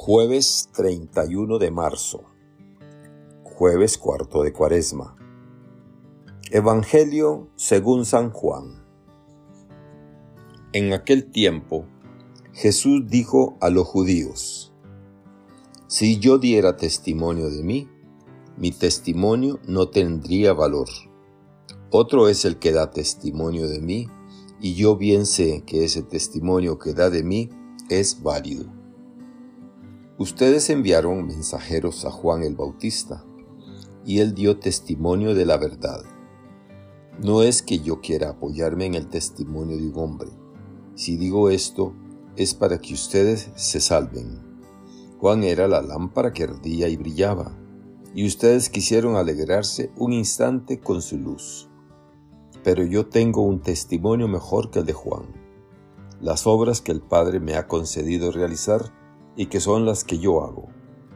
Jueves 31 de marzo. Jueves cuarto de Cuaresma. Evangelio según San Juan. En aquel tiempo, Jesús dijo a los judíos, Si yo diera testimonio de mí, mi testimonio no tendría valor. Otro es el que da testimonio de mí, y yo bien sé que ese testimonio que da de mí es válido. Ustedes enviaron mensajeros a Juan el Bautista, y él dio testimonio de la verdad. No es que yo quiera apoyarme en el testimonio de un hombre. Si digo esto, es para que ustedes se salven. Juan era la lámpara que ardía y brillaba, y ustedes quisieron alegrarse un instante con su luz. Pero yo tengo un testimonio mejor que el de Juan. Las obras que el Padre me ha concedido realizar y que son las que yo hago,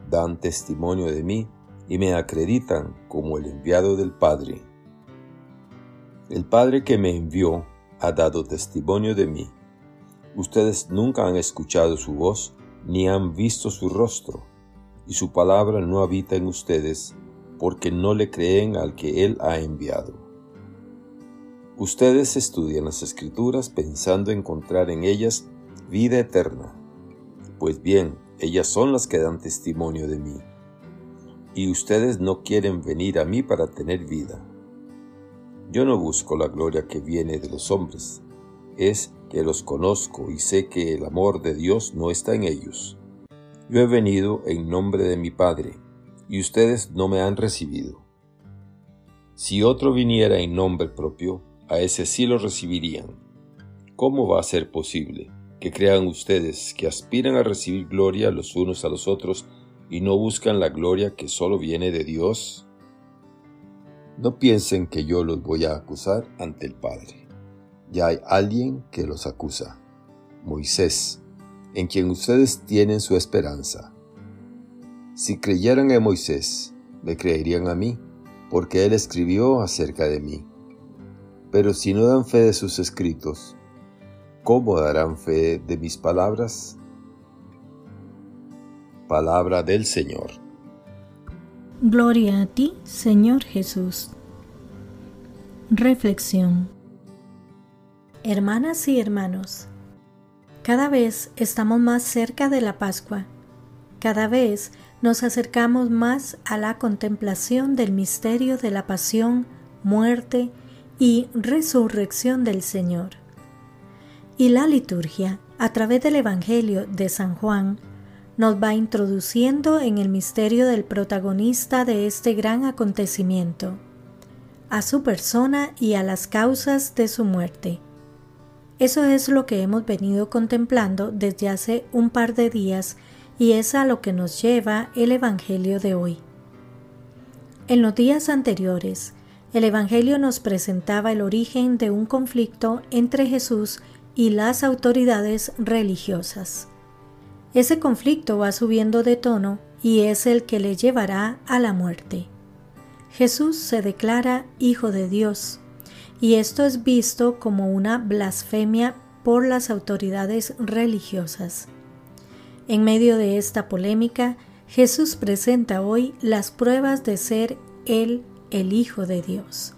dan testimonio de mí y me acreditan como el enviado del Padre. El Padre que me envió ha dado testimonio de mí. Ustedes nunca han escuchado su voz ni han visto su rostro, y su palabra no habita en ustedes porque no le creen al que Él ha enviado. Ustedes estudian las escrituras pensando encontrar en ellas vida eterna pues bien, ellas son las que dan testimonio de mí. Y ustedes no quieren venir a mí para tener vida. Yo no busco la gloria que viene de los hombres, es que los conozco y sé que el amor de Dios no está en ellos. Yo he venido en nombre de mi Padre, y ustedes no me han recibido. Si otro viniera en nombre propio, a ese sí lo recibirían. ¿Cómo va a ser posible? Que crean ustedes, que aspiran a recibir gloria los unos a los otros y no buscan la gloria que solo viene de Dios? No piensen que yo los voy a acusar ante el Padre. Ya hay alguien que los acusa, Moisés, en quien ustedes tienen su esperanza. Si creyeran en Moisés, me creerían a mí, porque él escribió acerca de mí. Pero si no dan fe de sus escritos, ¿cómo darán fe de mis palabras? Palabra del Señor. Gloria a ti, Señor Jesús. Reflexión. Hermanas y hermanos, cada vez estamos más cerca de la Pascua. Cada vez nos acercamos más a la contemplación del misterio de la pasión, muerte y resurrección del Señor. Y la liturgia, a través del Evangelio de San Juan, nos va introduciendo en el misterio del protagonista de este gran acontecimiento, a su persona y a las causas de su muerte. Eso es lo que hemos venido contemplando desde hace un par de días y es a lo que nos lleva el Evangelio de hoy. En los días anteriores, el Evangelio nos presentaba el origen de un conflicto entre Jesús y las autoridades religiosas. Ese conflicto va subiendo de tono y es el que le llevará a la muerte. Jesús se declara Hijo de Dios, y esto es visto como una blasfemia por las autoridades religiosas. En medio de esta polémica, Jesús presenta hoy las pruebas de ser Él el Hijo de Dios.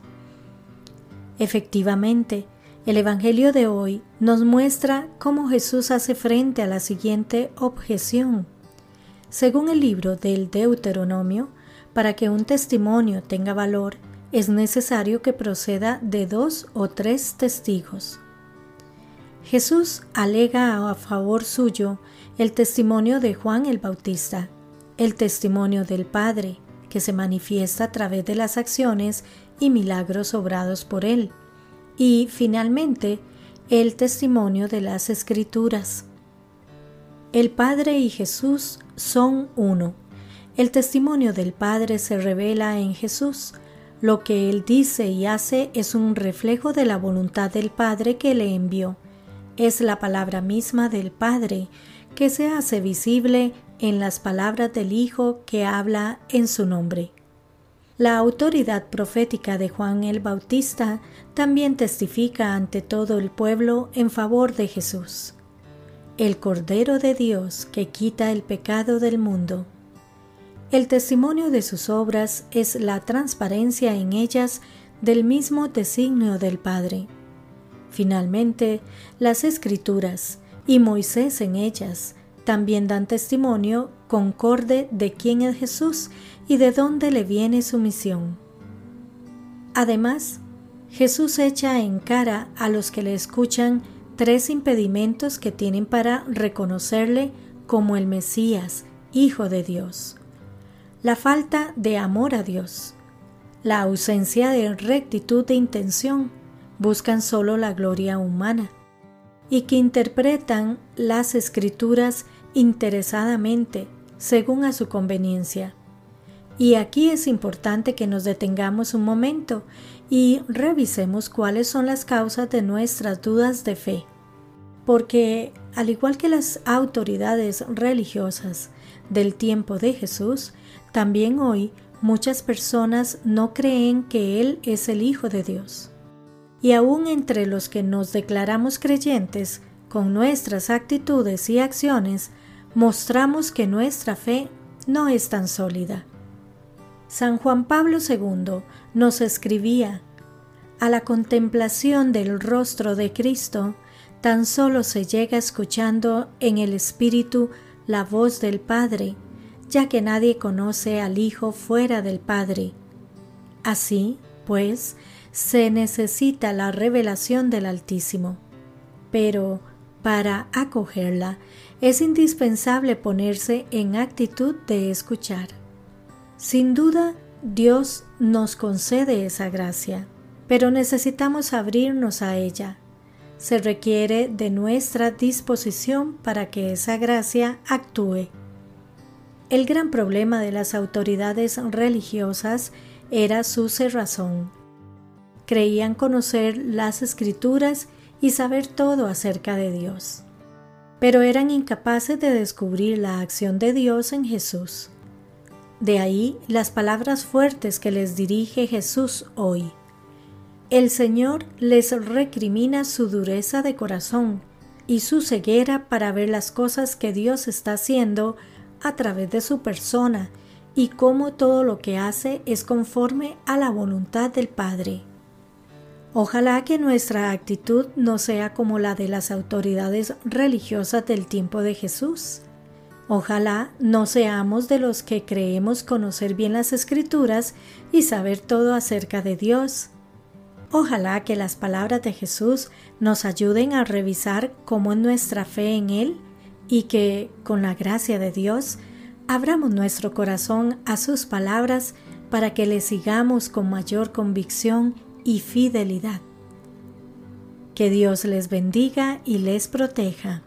Efectivamente, el Evangelio de hoy nos muestra cómo Jesús hace frente a la siguiente objeción. Según el libro del Deuteronomio, para que un testimonio tenga valor, es necesario que proceda de dos o tres testigos. Jesús alega a favor suyo el testimonio de Juan el Bautista, el testimonio del Padre, que se manifiesta a través de las acciones y milagros obrados por él y finalmente el testimonio de las escrituras. El Padre y Jesús son uno. El testimonio del Padre se revela en Jesús. Lo que Él dice y hace es un reflejo de la voluntad del Padre que le envió. Es la palabra misma del Padre que se hace visible en las palabras del Hijo que habla en su nombre. La autoridad profética de Juan el Bautista también testifica ante todo el pueblo en favor de Jesús. el Cordero de Dios que quita el pecado del mundo. El testimonio de sus obras es la transparencia en ellas del mismo designio del Padre. Finalmente, las Escrituras y Moisés en ellas también dan testimonio concorde de quién es Jesús y de dónde le viene su misión. Además, Jesús echa en cara a los que le escuchan tres impedimentos que tienen para reconocerle como el Mesías, Hijo de Dios. La falta de amor a Dios, la ausencia de rectitud de intención, buscan solo la gloria humana, y que interpretan las escrituras interesadamente, según a su conveniencia. Y aquí es importante que nos detengamos un momento y revisemos cuáles son las causas de nuestras dudas de fe. Porque, al igual que las autoridades religiosas del tiempo de Jesús, también hoy muchas personas no creen que Él es el Hijo de Dios. Y aún entre los que nos declaramos creyentes, con nuestras actitudes y acciones, mostramos que nuestra fe no es tan sólida. San Juan Pablo II nos escribía, a la contemplación del rostro de Cristo, tan solo se llega escuchando en el Espíritu la voz del Padre, ya que nadie conoce al Hijo fuera del Padre. Así, pues, se necesita la revelación del Altísimo. Pero, para acogerla, es indispensable ponerse en actitud de escuchar. Sin duda, Dios nos concede esa gracia, pero necesitamos abrirnos a ella. Se requiere de nuestra disposición para que esa gracia actúe. El gran problema de las autoridades religiosas era su cerrazón. Creían conocer las escrituras y saber todo acerca de Dios, pero eran incapaces de descubrir la acción de Dios en Jesús. De ahí las palabras fuertes que les dirige Jesús hoy. El Señor les recrimina su dureza de corazón y su ceguera para ver las cosas que Dios está haciendo a través de su persona y cómo todo lo que hace es conforme a la voluntad del Padre. Ojalá que nuestra actitud no sea como la de las autoridades religiosas del tiempo de Jesús, Ojalá no seamos de los que creemos conocer bien las escrituras y saber todo acerca de Dios. Ojalá que las palabras de Jesús nos ayuden a revisar cómo es nuestra fe en Él y que, con la gracia de Dios, abramos nuestro corazón a sus palabras para que le sigamos con mayor convicción y fidelidad. Que Dios les bendiga y les proteja.